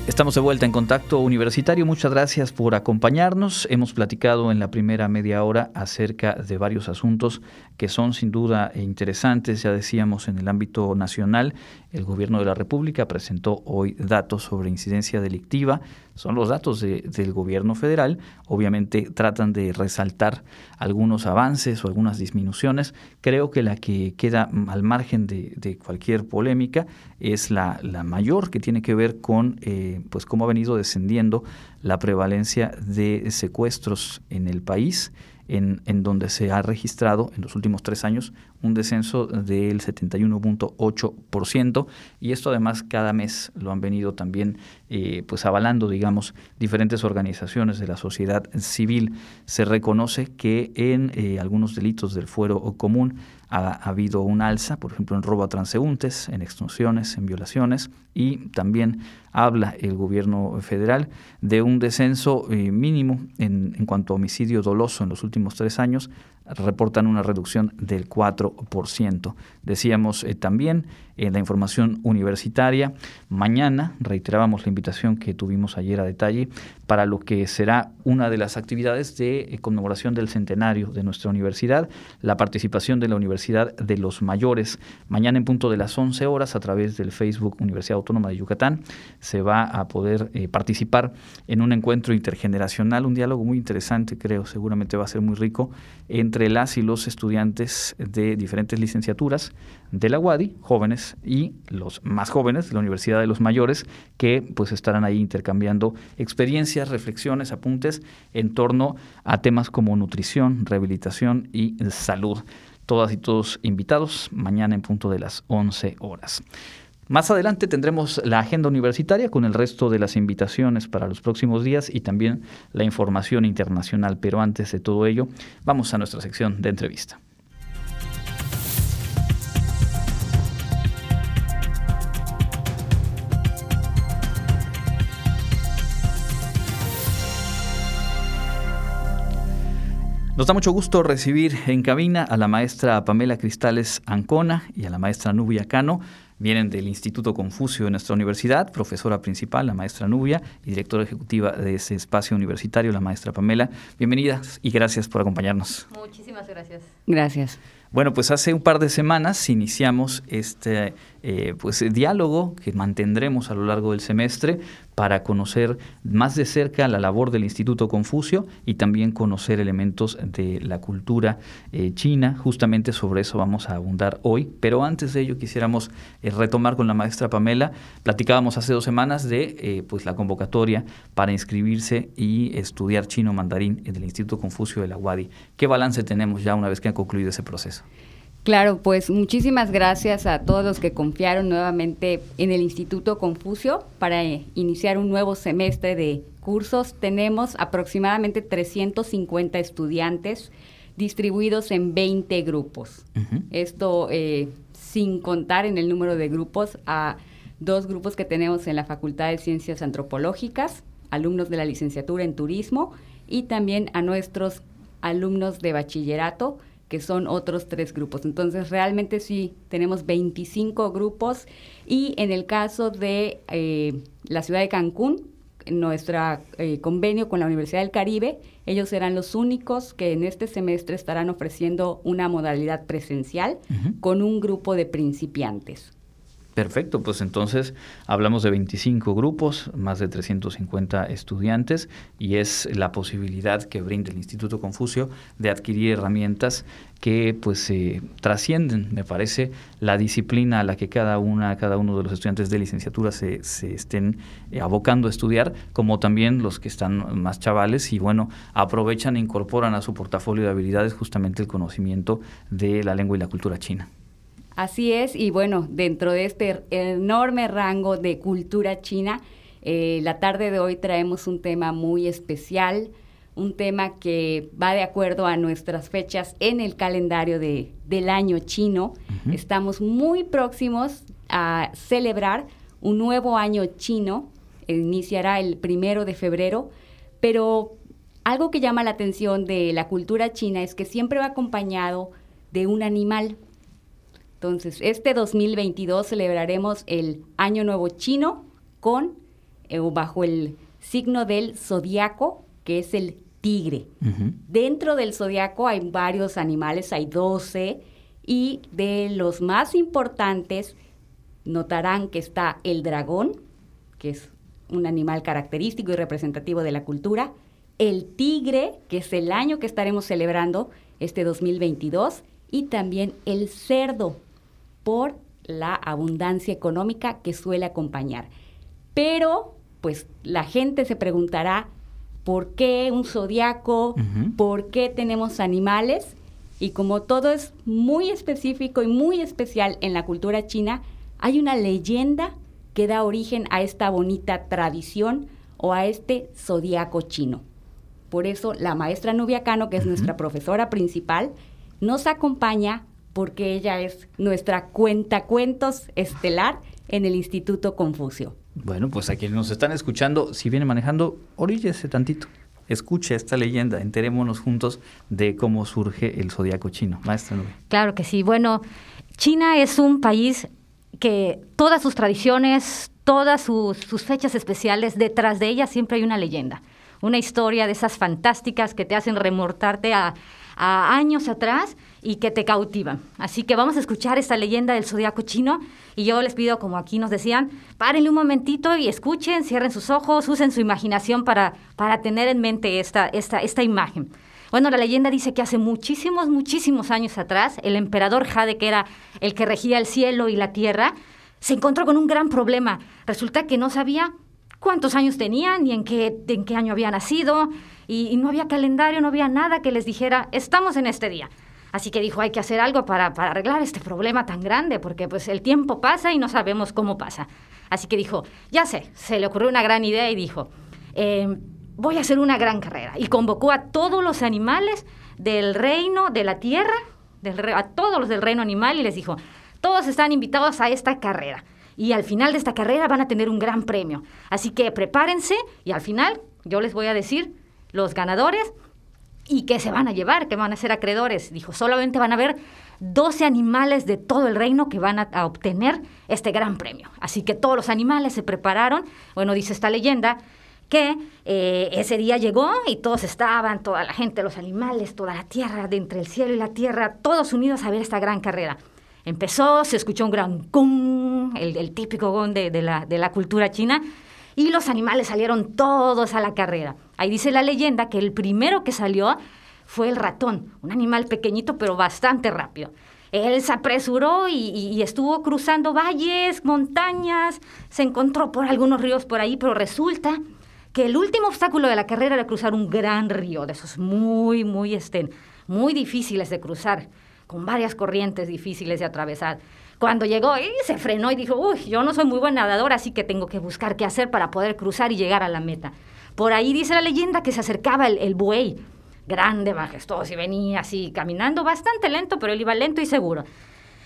Estamos de vuelta en contacto universitario. Muchas gracias por acompañarnos. Hemos platicado en la primera media hora acerca de varios asuntos que son sin duda interesantes. Ya decíamos en el ámbito nacional, el gobierno de la República presentó hoy datos sobre incidencia delictiva son los datos del gobierno federal. Obviamente tratan de resaltar algunos avances o algunas disminuciones. Creo que la que queda al margen de, cualquier polémica es la, mayor que tiene que ver con eh, pues cómo ha venido descendiendo la prevalencia de secuestros en el país en, donde se ha registrado en los últimos tres años un descenso del 71.8% y esto además cada mes lo han venido también eh, pues avalando digamos diferentes organizaciones de la sociedad civil. Se reconoce que en eh, algunos delitos del fuero común ha, habido un alza, por ejemplo, en robo a transeúntes, en extorsiones, en violaciones, y también habla el gobierno federal de un descenso eh, mínimo en, en cuanto a homicidio doloso en los últimos tres años, reportan una reducción del 4%. Decíamos eh, también en la información universitaria, mañana reiterábamos la invitación que tuvimos ayer a detalle para lo que será una de las actividades de eh, conmemoración del centenario de nuestra universidad, la participación de la Universidad de los Mayores. Mañana en punto de las 11 horas a través del Facebook Universidad Autónoma de Yucatán se va a poder eh, participar en un encuentro intergeneracional, un diálogo muy interesante, creo, seguramente va a ser muy rico, entre las y los estudiantes de diferentes licenciaturas de la UADI, jóvenes y los más jóvenes de la Universidad de los Mayores, que pues estarán ahí intercambiando experiencias, reflexiones, apuntes en torno a temas como nutrición, rehabilitación y salud. Todas y todos invitados mañana en punto de las 11 horas. Más adelante tendremos la agenda universitaria con el resto de las invitaciones para los próximos días y también la información internacional. Pero antes de todo ello, vamos a nuestra sección de entrevista. Nos da mucho gusto recibir en cabina a la maestra Pamela Cristales Ancona y a la maestra Nubia Cano. Vienen del Instituto Confucio de nuestra universidad, profesora principal, la maestra Nubia, y directora ejecutiva de ese espacio universitario, la maestra Pamela. Bienvenidas y gracias por acompañarnos. Muchísimas gracias. Gracias. Bueno, pues hace un par de semanas iniciamos este eh, pues, diálogo que mantendremos a lo largo del semestre para conocer más de cerca la labor del Instituto Confucio y también conocer elementos de la cultura eh, china. Justamente sobre eso vamos a abundar hoy. Pero antes de ello quisiéramos eh, retomar con la maestra Pamela. Platicábamos hace dos semanas de pues, la convocatoria para inscribirse y estudiar chino mandarín en el Instituto Confucio de la UADI. ¿Qué balance tenemos ya una vez que ha concluido ese proceso? Claro, pues muchísimas gracias a todos los que confiaron nuevamente en el Instituto Confucio para eh, iniciar un nuevo semestre de cursos. Tenemos aproximadamente 350 estudiantes distribuidos en 20 grupos. Esto eh, sin contar en el número de grupos a dos grupos que tenemos en la Facultad de Ciencias Antropológicas, alumnos de la licenciatura en turismo y también a nuestros alumnos de bachillerato que son otros tres grupos. Entonces, realmente sí, tenemos 25 grupos y en el caso de eh, la ciudad de Cancún, nuestro eh, convenio con la Universidad del Caribe, ellos serán los únicos que en este semestre estarán ofreciendo una modalidad presencial con un grupo de principiantes. Perfecto, pues entonces hablamos de 25 grupos, más de 350 estudiantes y es la posibilidad que brinda el Instituto Confucio de adquirir herramientas que pues trascienden, me parece, la disciplina a la que cada una, cada uno de los estudiantes de licenciatura se, se estén eh, abocando a estudiar, como también los que están más chavales y bueno, aprovechan e incorporan a su portafolio de habilidades justamente el conocimiento de la lengua y la cultura china. Así es, y bueno, dentro de este enorme rango de cultura china, eh, la tarde de hoy traemos un tema muy especial, un tema que va de acuerdo a nuestras fechas en el calendario de, del año chino. Estamos muy próximos a celebrar un nuevo año chino, iniciará el primero de febrero, pero algo que llama la atención de la cultura china es que siempre va acompañado de un animal. Entonces, este 2022 celebraremos el Año Nuevo Chino con eh, bajo el signo del zodiaco, que es el tigre. Dentro del zodiaco hay varios animales, hay 12, y de los más importantes notarán que está el dragón, que es un animal característico y representativo de la cultura, el tigre, que es el año que estaremos celebrando este 2022, y también el cerdo, por la abundancia económica que suele acompañar. Pero, pues la gente se preguntará, por qué un zodiaco, por qué tenemos animales. Y como todo es muy específico y muy especial en la cultura china, hay una leyenda que da origen a esta bonita tradición o a este zodiaco chino. Por eso la maestra Nubia Cano, que es nuestra profesora principal, nos acompaña porque ella es nuestra cuentacuentos estelar en el Instituto Confucio. Bueno, pues a quienes nos están escuchando, si viene manejando, oríllese tantito. Escuche esta leyenda, enterémonos juntos de cómo surge el zodiaco chino. Maestra Nubia. Claro que sí. Bueno, China es un país que todas sus tradiciones, todas sus, sus, fechas especiales, detrás de ellas siempre hay una leyenda, una historia de esas fantásticas que te hacen remortarte a, a años atrás y que te cautivan. Así que vamos a escuchar esta leyenda del zodiaco chino y yo les pido, como aquí nos decían, párenle un momentito y escuchen, cierren sus ojos, usen su imaginación para, para tener en mente esta, esta, esta imagen. Bueno, la leyenda dice que hace muchísimos, muchísimos años atrás, el emperador Jade, que era el que regía el cielo y la tierra, se encontró con un gran problema. Resulta que no sabía cuántos años tenía, ni en qué, en qué año había nacido, y, no había calendario, no había nada que les dijera, estamos en este día. Así que dijo, hay que hacer algo para, para arreglar este problema tan grande, porque pues el tiempo pasa y no sabemos cómo pasa. Así que dijo, ya sé, se le ocurrió una gran idea y dijo, eh, voy a hacer una gran carrera. Y convocó a todos los animales del reino, de la tierra, del, a todos los del reino animal y les dijo, todos están invitados a esta carrera. Y al final de esta carrera van a tener un gran premio. Así que prepárense y al final yo les voy a decir los ganadores y qué se van a llevar, que van a ser acreedores. Dijo, solamente van a haber 12 animales de todo el reino que van a, obtener este gran premio. Así que todos los animales se prepararon. Bueno, dice esta leyenda que eh, ese día llegó y todos estaban, toda la gente, los animales, toda la tierra, de entre el cielo y la tierra, todos unidos a ver esta gran carrera. Empezó, se escuchó un gran gong, el, típico gong de la cultura china, y los animales salieron todos a la carrera. Ahí dice la leyenda que el primero que salió fue el ratón, un animal pequeñito pero bastante rápido. Él se apresuró y, estuvo cruzando valles, montañas, se encontró por algunos ríos por ahí, pero resulta que el último obstáculo de la carrera era cruzar un gran río, de esos muy, muy, este, muy difíciles de cruzar, con varias corrientes difíciles de atravesar. Cuando llegó, y se frenó y dijo, uy, yo no soy muy buen nadador, así que tengo que buscar qué hacer para poder cruzar y llegar a la meta. Por ahí dice la leyenda que se acercaba el, el buey, grande, majestuoso, y venía así, caminando bastante lento, pero él iba lento y seguro.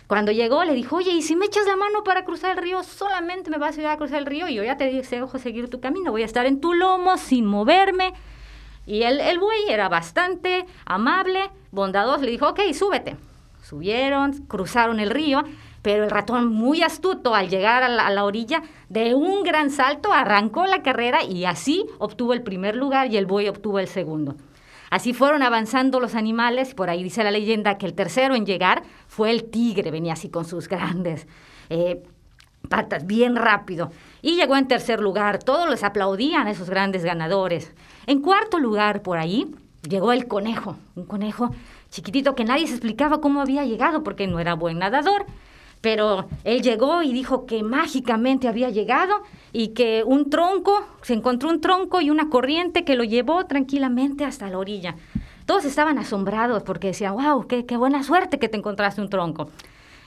Cuando llegó, le dijo, oye, ¿y si me echas la mano para cruzar el río? Solamente me vas a ayudar a cruzar el río y yo ya te dije, ojo, seguir tu camino, voy a estar en tu lomo sin moverme. Y el, el buey era bastante amable, bondadoso, le dijo, ok, súbete. Subieron, cruzaron el río, pero el ratón, muy astuto, al llegar a la, orilla, de un gran salto arrancó la carrera y así obtuvo el primer lugar y el buey obtuvo el segundo. Así fueron avanzando los animales, por ahí dice la leyenda que el tercero en llegar fue el tigre, venía así con sus grandes eh, patas, bien rápido. Y llegó en tercer lugar, todos les aplaudían a esos grandes ganadores. En cuarto lugar, por ahí, llegó el conejo, un conejo chiquitito que nadie se explicaba cómo había llegado porque no era buen nadador pero él llegó y dijo que mágicamente había llegado y que un tronco, se encontró un tronco y una corriente que lo llevó tranquilamente hasta la orilla. Todos estaban asombrados porque decían, wow, qué, qué buena suerte que te encontraste un tronco.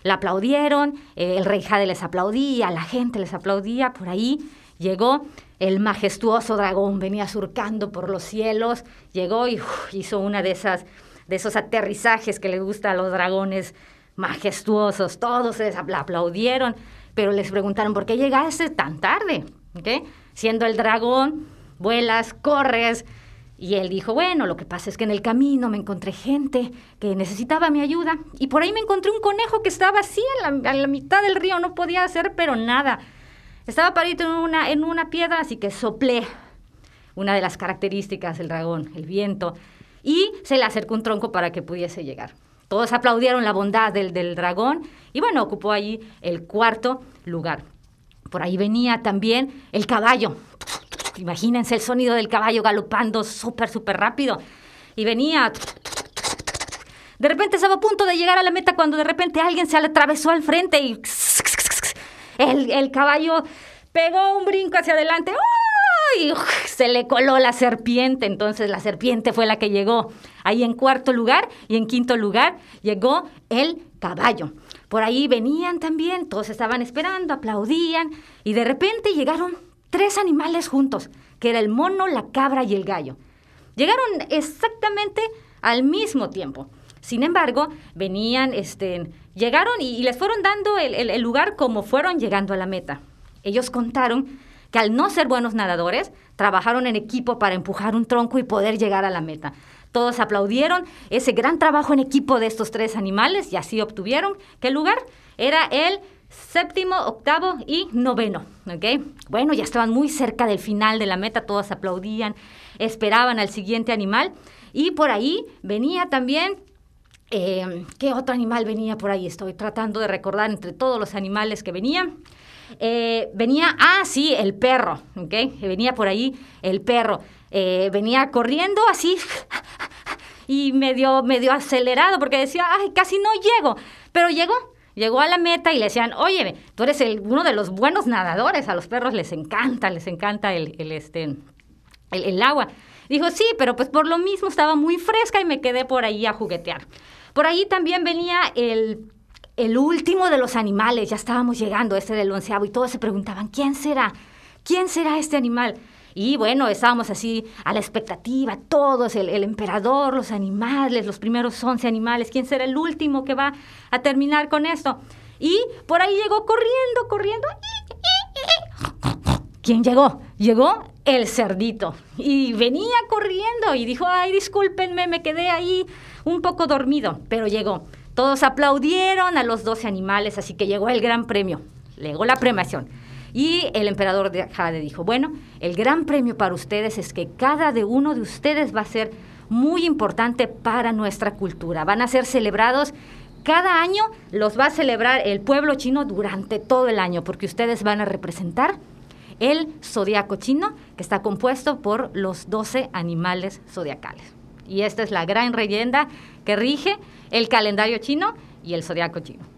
Le aplaudieron, eh, el rey Jade les aplaudía, la gente les aplaudía, por ahí llegó el majestuoso dragón, venía surcando por los cielos, llegó y hizo una de esas de esos aterrizajes que le gusta a los dragones majestuosos, todos les aplaudieron, pero les preguntaron, ¿por qué llegaste tan tarde? ¿Okay? Siendo el dragón, vuelas, corres. Y él dijo, bueno, lo que pasa es que en el camino me encontré gente que necesitaba mi ayuda y por ahí me encontré un conejo que estaba así en la, mitad del río, no podía hacer pero nada. Estaba parado en una, en una piedra, así que soplé una de las características del dragón, el viento, y se le acercó un tronco para que pudiese llegar. Todos aplaudieron la bondad del, del dragón y bueno, ocupó allí el cuarto lugar. Por ahí venía también el caballo. Imagínense el sonido del caballo galopando súper, súper rápido. Y venía... De repente estaba a punto de llegar a la meta cuando de repente alguien se atravesó al frente y... El, el caballo pegó un brinco hacia adelante. ¡Oh! Y se le coló la serpiente. Entonces la serpiente fue la que llegó ahí en cuarto lugar y en quinto lugar llegó el caballo. Por ahí venían también, todos estaban esperando, aplaudían y de repente llegaron tres animales juntos, que era el mono, la cabra y el gallo. Llegaron exactamente al mismo tiempo. Sin embargo, venían, este, llegaron y, les fueron dando el lugar como fueron llegando a la meta. Ellos contaron que al no ser buenos nadadores, trabajaron en equipo para empujar un tronco y poder llegar a la meta. Todos aplaudieron ese gran trabajo en equipo de estos tres animales y así obtuvieron el lugar era el séptimo, octavo y noveno. Bueno, ya estaban muy cerca del final de la meta, todos aplaudían, esperaban al siguiente animal y por ahí venía también eh, ¿Qué otro animal venía por ahí? Estoy tratando de recordar entre todos los animales que venían. Eh, venía, ah, sí, el perro, ¿ok? Venía por ahí el perro. Eh, venía corriendo así y medio, acelerado porque decía, ay, casi no llego. Pero llegó, llegó a la meta y le decían, oye, tú eres uno de los buenos nadadores, a los perros les encanta, les encanta el, el este, el, el agua. Dijo, sí, pero pues por lo mismo estaba muy fresca y me quedé por ahí a juguetear. Por ahí también venía el el último de los animales, ya estábamos llegando, este del onceavo, y todos se preguntaban, ¿quién será? ¿Quién será este animal? Y bueno, estábamos así a la expectativa, todos, el, emperador, los animales, los primeros once animales, ¿quién será el último que va a terminar con esto? Y por ahí llegó corriendo, corriendo. ¿Quién llegó? Llegó el cerdito. Y venía corriendo y dijo, ay, discúlpenme, me quedé ahí un poco dormido, pero llegó. Todos aplaudieron a los 12 animales, así que llegó el gran premio, llegó la premiación. Y el emperador de Jade dijo, bueno, el gran premio para ustedes es que cada de uno de ustedes va a ser muy importante para nuestra cultura. Van a ser celebrados cada año, los va a celebrar el pueblo chino durante todo el año, porque ustedes van a representar el zodiaco chino, que está compuesto por los 12 animales zodiacales. Y esta es la gran leyenda que rige el calendario chino y el zodiaco chino.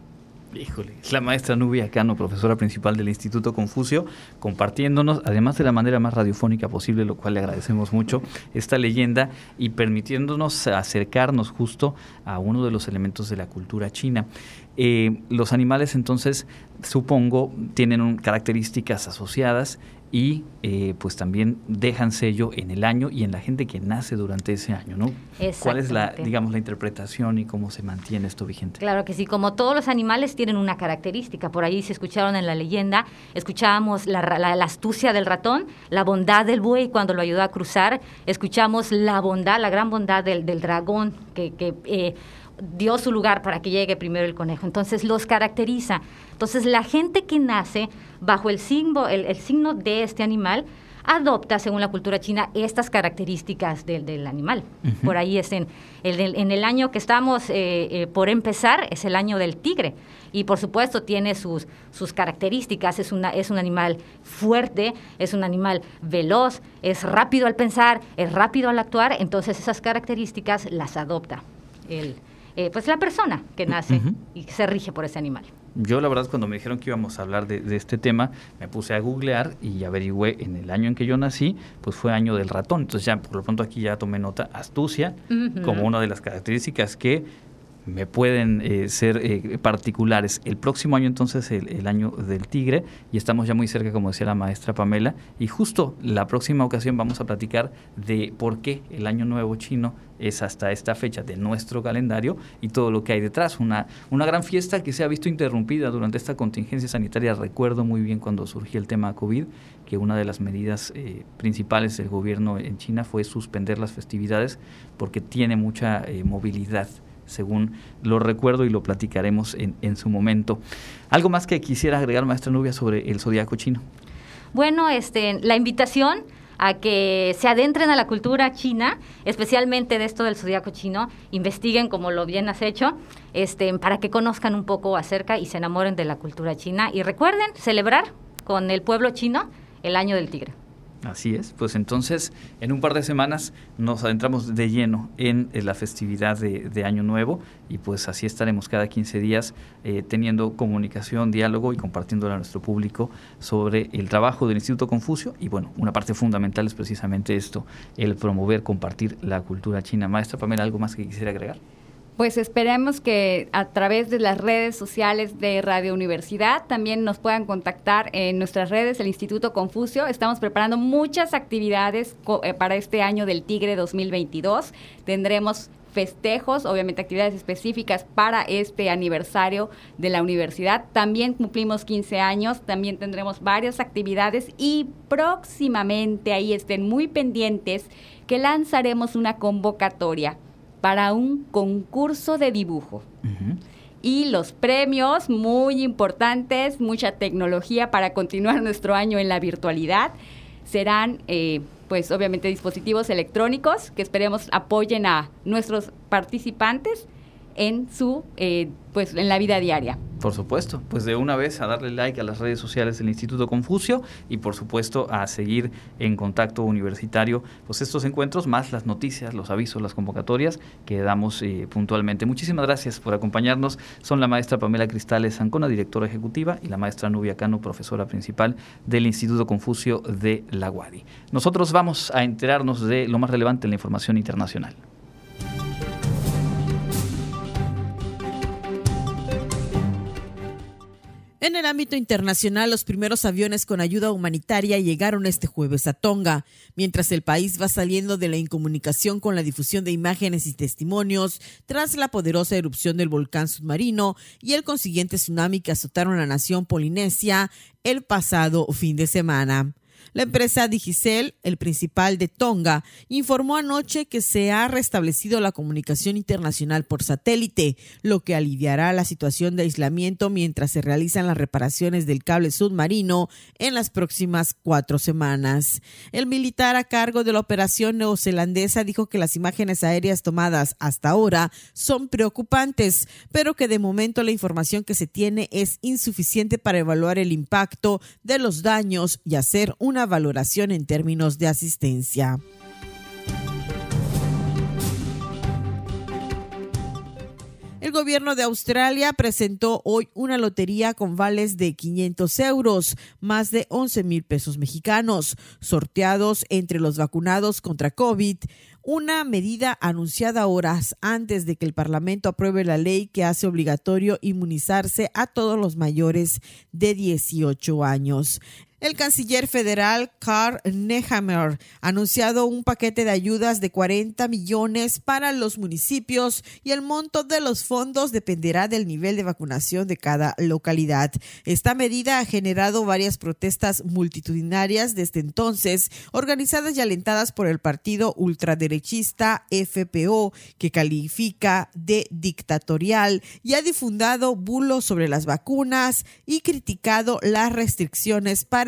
Híjole, es la maestra Nubia Cano, profesora principal del Instituto Confucio, compartiéndonos, además de la manera más radiofónica posible, lo cual le agradecemos mucho, esta leyenda y permitiéndonos acercarnos justo a uno de los elementos de la cultura china. Eh, los animales entonces, supongo, tienen características asociadas y eh, pues también dejan sello en el año y en la gente que nace durante ese año, ¿no? ¿Cuál es la, digamos, la interpretación y cómo se mantiene esto vigente? Claro que sí, como todos los animales tienen una característica, por ahí se escucharon en la leyenda, escuchábamos la, astucia del ratón, la bondad del buey cuando lo ayudó a cruzar, escuchamos la bondad, la gran bondad del, dragón que... que eh, dio su lugar para que llegue primero el conejo. Entonces los caracteriza. Entonces la gente que nace bajo el signo, el, signo de este animal adopta, según la cultura china, estas características del, animal. Por ahí es en, en, el año que estamos eh, eh, por empezar, es el año del tigre. Y por supuesto tiene sus, sus características, es, una, es un animal fuerte, es un animal veloz, es rápido al pensar, es rápido al actuar, entonces esas características las adopta el, eh, pues la persona que nace y se rige por ese animal. Yo la verdad cuando me dijeron que íbamos a hablar de, este tema, me puse a googlear y averigüé en el año en que yo nací, pues fue año del ratón. Entonces ya por lo pronto aquí ya tomé nota astucia como una de las características que me pueden eh, ser eh, particulares. El próximo año entonces el, el, año del tigre y estamos ya muy cerca, como decía la maestra Pamela, y justo la próxima ocasión vamos a platicar de por qué el año nuevo chino es hasta esta fecha de nuestro calendario y todo lo que hay detrás. Una, una gran fiesta que se ha visto interrumpida durante esta contingencia sanitaria. Recuerdo muy bien cuando surgió el tema COVID, que una de las medidas eh, principales del gobierno en China fue suspender las festividades porque tiene mucha movilidad según lo recuerdo y lo platicaremos en, en su momento. ¿Algo más que quisiera agregar, maestra Nubia, sobre el zodiaco chino? Bueno, este, la invitación a que se adentren a la cultura china, especialmente de esto del zodiaco chino, investiguen como lo bien has hecho, este, para que conozcan un poco acerca y se enamoren de la cultura china. Y recuerden celebrar con el pueblo chino el año del tigre. Así es, pues entonces en un par de semanas nos adentramos de lleno en, la festividad de, Año Nuevo y pues así estaremos cada 15 días eh, teniendo comunicación, diálogo y compartiéndolo a nuestro público sobre el trabajo del Instituto Confucio y bueno, una parte fundamental es precisamente esto, el promover, compartir la cultura china. Maestra Pamela, ¿algo más que quisiera agregar? Pues esperemos que a través de las redes sociales de Radio Universidad también nos puedan contactar en nuestras redes, el Instituto Confucio. Estamos preparando muchas actividades eh, para este año del Tigre 2022. Tendremos festejos, obviamente actividades específicas para este aniversario de la universidad. También cumplimos 15 años, también tendremos varias actividades y próximamente, ahí estén muy pendientes, que lanzaremos una convocatoria para un concurso de dibujo. Y los premios muy importantes, mucha tecnología para continuar nuestro año en la virtualidad, serán eh, pues obviamente dispositivos electrónicos que esperemos apoyen a nuestros participantes en su eh, pues en la vida diaria. Por supuesto, pues de una vez a darle like a las redes sociales del Instituto Confucio y por supuesto a seguir en contacto universitario pues estos encuentros más las noticias, los avisos, las convocatorias que damos eh, puntualmente. Muchísimas gracias por acompañarnos. Son la maestra Pamela Cristales Ancona, directora ejecutiva, y la maestra Nubia Cano, profesora principal del Instituto Confucio de la UADI. Nosotros vamos a enterarnos de lo más relevante en la información internacional. En el ámbito internacional, los primeros aviones con ayuda humanitaria llegaron este jueves a Tonga, mientras el país va saliendo de la incomunicación con la difusión de imágenes y testimonios tras la poderosa erupción del volcán submarino y el consiguiente tsunami que azotaron la nación polinesia el pasado fin de semana. La empresa Digicel, el principal de Tonga, informó anoche que se ha restablecido la comunicación internacional por satélite, lo que aliviará la situación de aislamiento mientras se realizan las reparaciones del cable submarino en las próximas cuatro semanas. El militar a cargo de la operación neozelandesa dijo que las imágenes aéreas tomadas hasta ahora son preocupantes, pero que de momento la información que se tiene es insuficiente para evaluar el impacto de los daños y hacer una valoración en términos de asistencia. El gobierno de Australia presentó hoy una lotería con vales de 500 euros, más de 11 mil pesos mexicanos, sorteados entre los vacunados contra COVID, una medida anunciada horas antes de que el Parlamento apruebe la ley que hace obligatorio inmunizarse a todos los mayores de 18 años. El canciller federal Karl Nehammer ha anunciado un paquete de ayudas de 40 millones para los municipios y el monto de los fondos dependerá del nivel de vacunación de cada localidad. Esta medida ha generado varias protestas multitudinarias desde entonces, organizadas y alentadas por el partido ultraderechista FPO, que califica de dictatorial y ha difundado bulos sobre las vacunas y criticado las restricciones para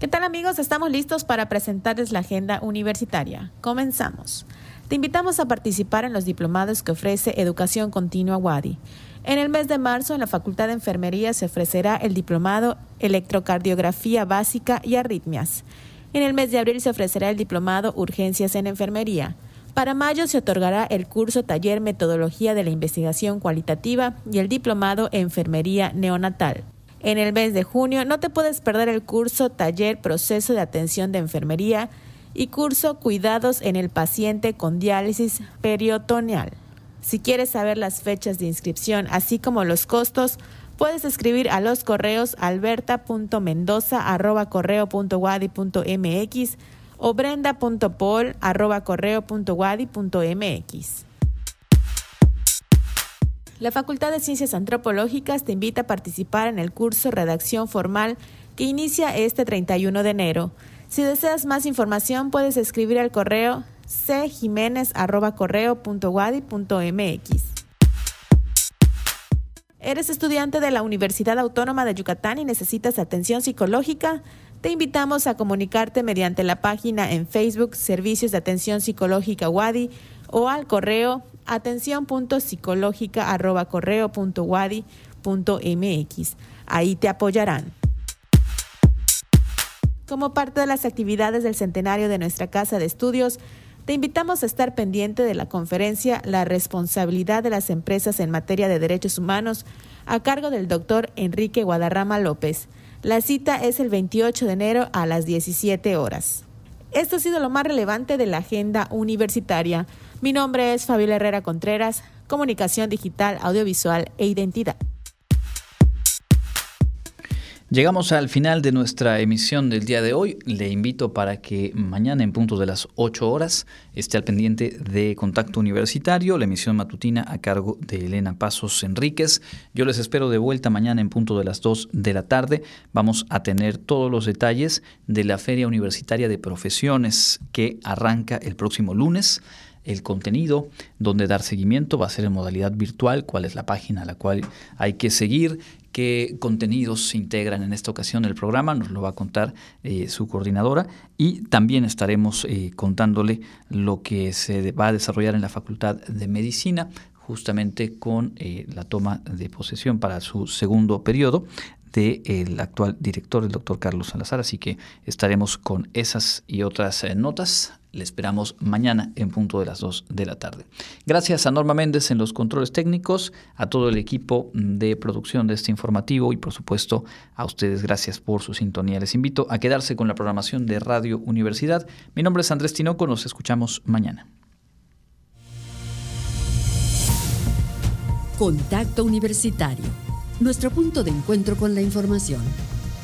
¿Qué tal amigos? Estamos listos para presentarles la agenda universitaria. Comenzamos. Te invitamos a participar en los diplomados que ofrece Educación Continua WADI. En el mes de marzo, en la Facultad de Enfermería se ofrecerá el diplomado Electrocardiografía Básica y Arritmias. En el mes de abril se ofrecerá el diplomado Urgencias en Enfermería. Para mayo se otorgará el curso Taller Metodología de la Investigación Cualitativa y el diplomado Enfermería Neonatal. En el mes de junio no te puedes perder el curso Taller Proceso de Atención de Enfermería y curso Cuidados en el paciente con diálisis peritoneal. Si quieres saber las fechas de inscripción así como los costos, puedes escribir a los correos alberta.mendoza@correo.wadi.mx o brenda.pol@correo.wadi.mx. La Facultad de Ciencias Antropológicas te invita a participar en el curso Redacción Formal que inicia este 31 de enero. Si deseas más información, puedes escribir al correo cjiménez.correo.wadi.mx. ¿Eres estudiante de la Universidad Autónoma de Yucatán y necesitas atención psicológica? Te invitamos a comunicarte mediante la página en Facebook Servicios de Atención Psicológica Wadi o al correo atención.psicológica.correo.wadi.mx. Ahí te apoyarán. Como parte de las actividades del centenario de nuestra Casa de Estudios, te invitamos a estar pendiente de la conferencia La responsabilidad de las empresas en materia de derechos humanos a cargo del doctor Enrique Guadarrama López. La cita es el 28 de enero a las 17 horas. Esto ha sido lo más relevante de la agenda universitaria. Mi nombre es Fabiola Herrera Contreras, Comunicación Digital, Audiovisual e Identidad. Llegamos al final de nuestra emisión del día de hoy. Le invito para que mañana en punto de las 8 horas esté al pendiente de Contacto Universitario, la emisión matutina a cargo de Elena Pasos Enríquez. Yo les espero de vuelta mañana en punto de las 2 de la tarde. Vamos a tener todos los detalles de la Feria Universitaria de Profesiones que arranca el próximo lunes el contenido, donde dar seguimiento, va a ser en modalidad virtual, cuál es la página a la cual hay que seguir, qué contenidos se integran en esta ocasión el programa, nos lo va a contar eh, su coordinadora y también estaremos eh, contándole lo que se va a desarrollar en la Facultad de Medicina justamente con eh, la toma de posesión para su segundo periodo del actual director, el doctor Carlos Salazar. Así que estaremos con esas y otras notas le esperamos mañana en punto de las 2 de la tarde. Gracias a Norma Méndez en los controles técnicos, a todo el equipo de producción de este informativo y por supuesto a ustedes gracias por su sintonía. Les invito a quedarse con la programación de Radio Universidad. Mi nombre es Andrés Tinoco, nos escuchamos mañana. Contacto Universitario, nuestro punto de encuentro con la información